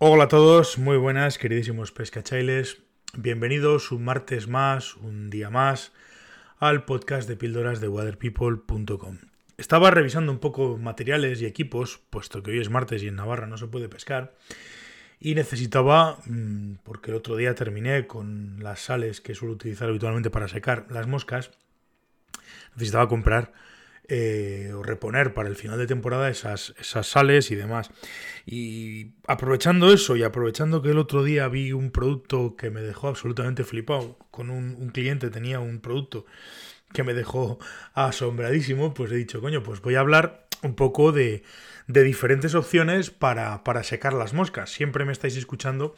Hola a todos, muy buenas, queridísimos pescachailes. Bienvenidos un martes más, un día más, al podcast de píldoras de waterpeople.com. Estaba revisando un poco materiales y equipos, puesto que hoy es martes y en Navarra no se puede pescar, y necesitaba, mm, porque el otro día terminé con las sales que suelo utilizar habitualmente para secar las moscas, necesitaba comprar eh, o reponer para el final de temporada esas, esas sales y demás. Y aprovechando eso y aprovechando que el otro día vi un producto que me dejó absolutamente flipado, con un, un cliente tenía un producto que me dejó asombradísimo, pues he dicho, coño, pues voy a hablar un poco de, de diferentes opciones para, para secar las moscas. Siempre me estáis escuchando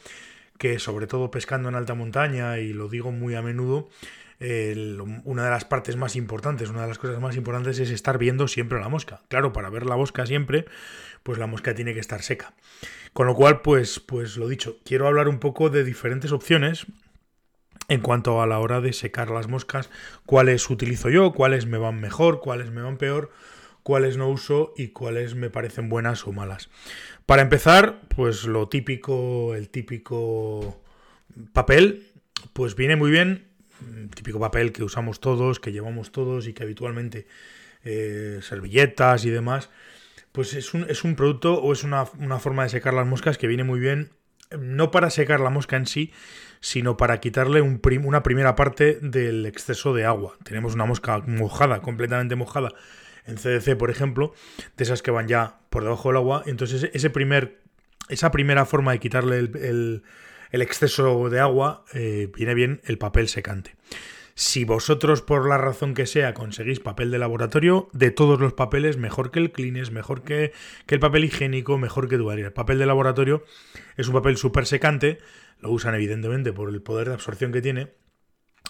que sobre todo pescando en alta montaña, y lo digo muy a menudo, una de las partes más importantes, una de las cosas más importantes es estar viendo siempre la mosca. Claro, para ver la mosca siempre, pues la mosca tiene que estar seca. Con lo cual, pues, pues lo dicho, quiero hablar un poco de diferentes opciones en cuanto a la hora de secar las moscas, cuáles utilizo yo, cuáles me van mejor, cuáles me van peor, cuáles no uso y cuáles me parecen buenas o malas. Para empezar, pues lo típico, el típico papel, pues viene muy bien típico papel que usamos todos, que llevamos todos y que habitualmente eh, servilletas y demás, pues es un, es un producto o es una, forma de secar las moscas que viene muy bien, no para secar la mosca en sí, sino para quitarle un una primera parte del exceso de agua. Tenemos una mosca mojada, completamente mojada, en CDC, por ejemplo, de esas que van ya por debajo del agua. Entonces, ese primer, esa primera forma de quitarle el exceso de agua, eh, viene bien el papel secante. Si vosotros, por la razón que sea, conseguís papel de laboratorio, de todos los papeles, mejor que el Kleenex, mejor que, el papel higiénico, mejor que Dualia. El papel de laboratorio es un papel súper secante, lo usan evidentemente por el poder de absorción que tiene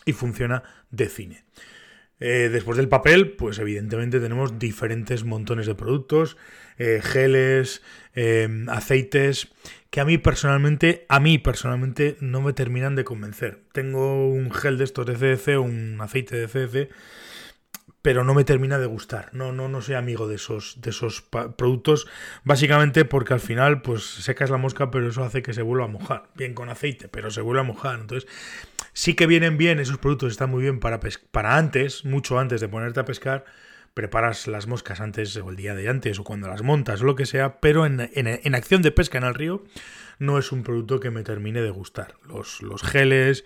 y funciona de cine. Eh, después del papel, pues evidentemente tenemos diferentes montones de productos, eh, geles, aceites que a mí personalmente, a mí personalmente no me terminan de convencer. Tengo un gel de estos de CDC, un aceite de CDC, pero no me termina de gustar. No, no, no soy amigo de esos, de esos productos, básicamente porque al final, pues secas la mosca, pero eso hace que se vuelva a mojar. Bien con aceite, pero se vuelve a mojar. Entonces, sí que vienen bien, esos productos están muy bien para, para antes, mucho antes de ponerte a pescar preparas las moscas antes o el día de antes o cuando las montas o lo que sea, pero en, acción de pesca en el río no es un producto que me termine de gustar. Los, los geles,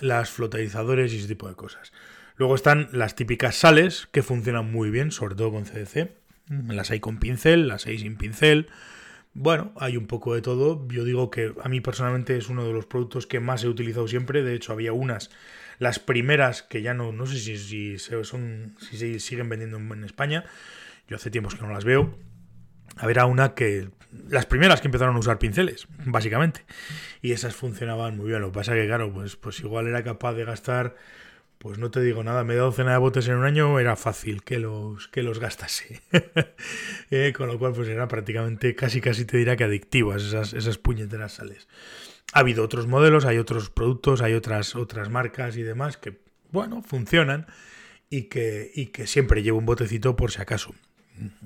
las flotalizadores y ese tipo de cosas. Luego están las típicas sales que funcionan muy bien, sobre todo con CDC. Las hay con pincel, las hay sin pincel. Bueno, hay un poco de todo. Yo digo que a mí personalmente es uno de los productos que más he utilizado siempre. De hecho, había unas las primeras, que ya no, no sé si, si, son, si siguen vendiendo en España, yo hace tiempos que no las veo. Habrá una que. Las primeras que empezaron a usar pinceles, básicamente. Y esas funcionaban muy bien. Lo que pasa que, claro, pues, pues igual era capaz de gastar. Pues no te digo nada, media docena de botes en un año era fácil que los, que los gastase. Eh, con lo cual, pues era prácticamente, casi casi te diría que adictivas esas, esas puñeteras sales ha habido otros modelos, hay otros productos, hay otras, otras marcas y demás que, bueno, funcionan y que, y que siempre llevo un botecito por si acaso.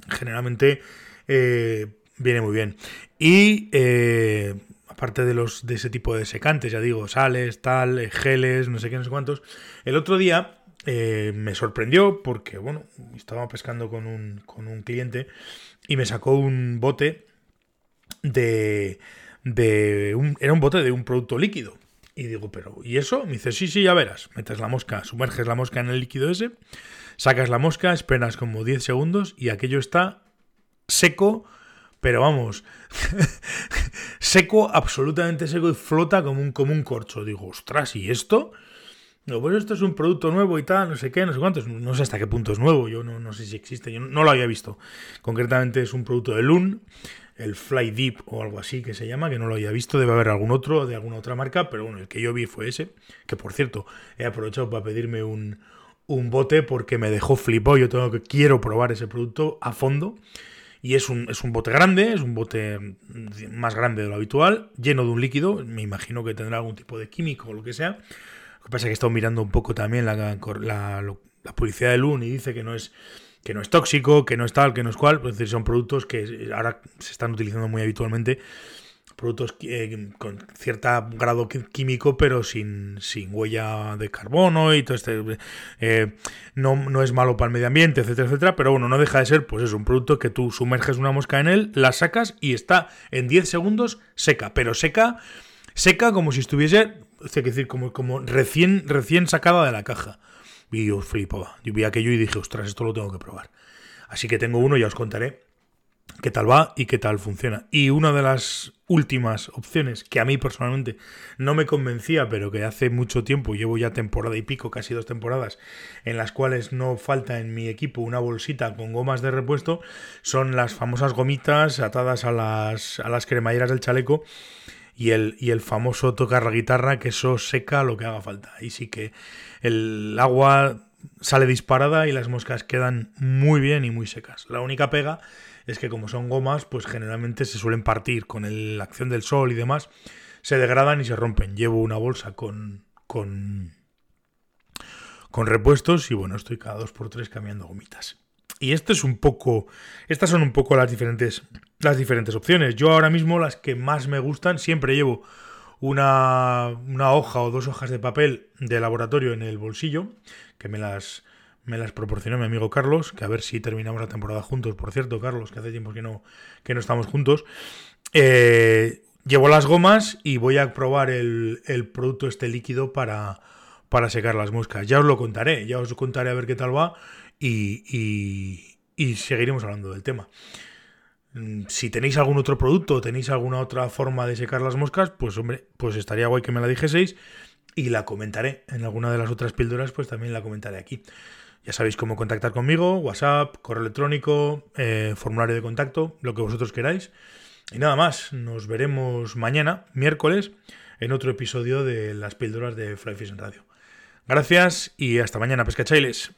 Generalmente eh, viene muy bien. Y eh, aparte de, los, de ese tipo de secantes, ya digo, sales, tal, eh, geles, no sé qué, no sé cuántos, el otro día me sorprendió porque, bueno, estaba pescando con un, con un cliente y me sacó un bote de de un, era un bote de un producto líquido. Y digo, pero, ¿y eso? Me dice, sí, sí, ya verás. Metes la mosca, sumerges la mosca en el líquido ese, sacas la mosca, esperas como 10 segundos y aquello está seco, pero vamos, seco, absolutamente seco y flota como un, como un corcho. Digo, ostras, ¿y esto? No, pues esto es un producto nuevo y tal, no sé qué, no sé cuántos. No sé hasta qué punto es nuevo, yo no, no sé si existe, yo no, no, lo había visto. Concretamente es un producto de Loon el Fly Deep o algo así que se llama, que no lo había visto, debe haber algún otro de alguna otra marca, pero bueno, el que yo vi fue ese, que por cierto, he aprovechado para pedirme un, un bote porque me dejó flipado, yo tengo que quiero probar ese producto a fondo. Y es un, es un bote grande, es un bote más grande de lo habitual, lleno de un líquido, me imagino que tendrá algún tipo de químico o lo que sea. Lo que pasa es que he estado mirando un poco también la, la, la publicidad de Loon y dice que no es que no es tóxico, que no es tal, que no es cual. Es decir, son productos que ahora se están utilizando muy habitualmente productos eh, con cierto grado químico, pero sin, sin huella de carbono y todo este. Eh, no, no, es malo para el medio ambiente, etcétera, etcétera. Pero bueno, no deja de ser, pues es un producto que tú sumerges una mosca en él, la sacas y está en 10 segundos seca. Pero seca, seca como si estuviese, es decir, como, como recién, recién sacada de la caja. Y yo flipaba. Yo vi aquello y dije, ostras, esto lo tengo que probar. Así que tengo uno, ya os contaré qué tal va y qué tal funciona. Y una de las últimas opciones que a mí personalmente no me convencía, pero que hace mucho tiempo, llevo ya temporada y pico, casi dos temporadas, en las cuales no falta en mi equipo una bolsita con gomas de repuesto, son las famosas gomitas atadas a las, a las cremalleras del chaleco. Y el, y el famoso tocar la guitarra, que eso seca lo que haga falta. Y sí que el agua sale disparada y las moscas quedan muy bien y muy secas. La única pega es que como son gomas, pues generalmente se suelen partir con la acción del sol y demás, se degradan y se rompen. Llevo una bolsa con, con, con repuestos y bueno, estoy cada dos por tres cambiando gomitas. Y esto es un poco, estas son un poco las diferentes, las diferentes opciones. Yo ahora mismo las que más me gustan, siempre llevo una, una hoja o dos hojas de papel de laboratorio en el bolsillo, que me las, me las proporcionó mi amigo Carlos, que a ver si terminamos la temporada juntos. Por cierto, Carlos, que hace tiempo que no, que no estamos juntos. Eh, llevo las gomas y voy a probar el, producto este líquido para, para secar las moscas. Ya os lo contaré, ya os contaré a ver qué tal va y, y, seguiremos hablando del tema. Mm, si tenéis algún otro producto, tenéis alguna otra forma de secar las moscas, pues hombre, pues estaría guay que me la dijeseis y la comentaré en alguna de las otras píldoras, pues también la comentaré aquí. Ya sabéis cómo contactar conmigo, WhatsApp, correo electrónico, eh, formulario de contacto, lo que vosotros queráis. Y nada más, nos veremos mañana, miércoles, en otro episodio de las píldoras de Fly Fishing Radio. Gracias y hasta mañana, pescachailes.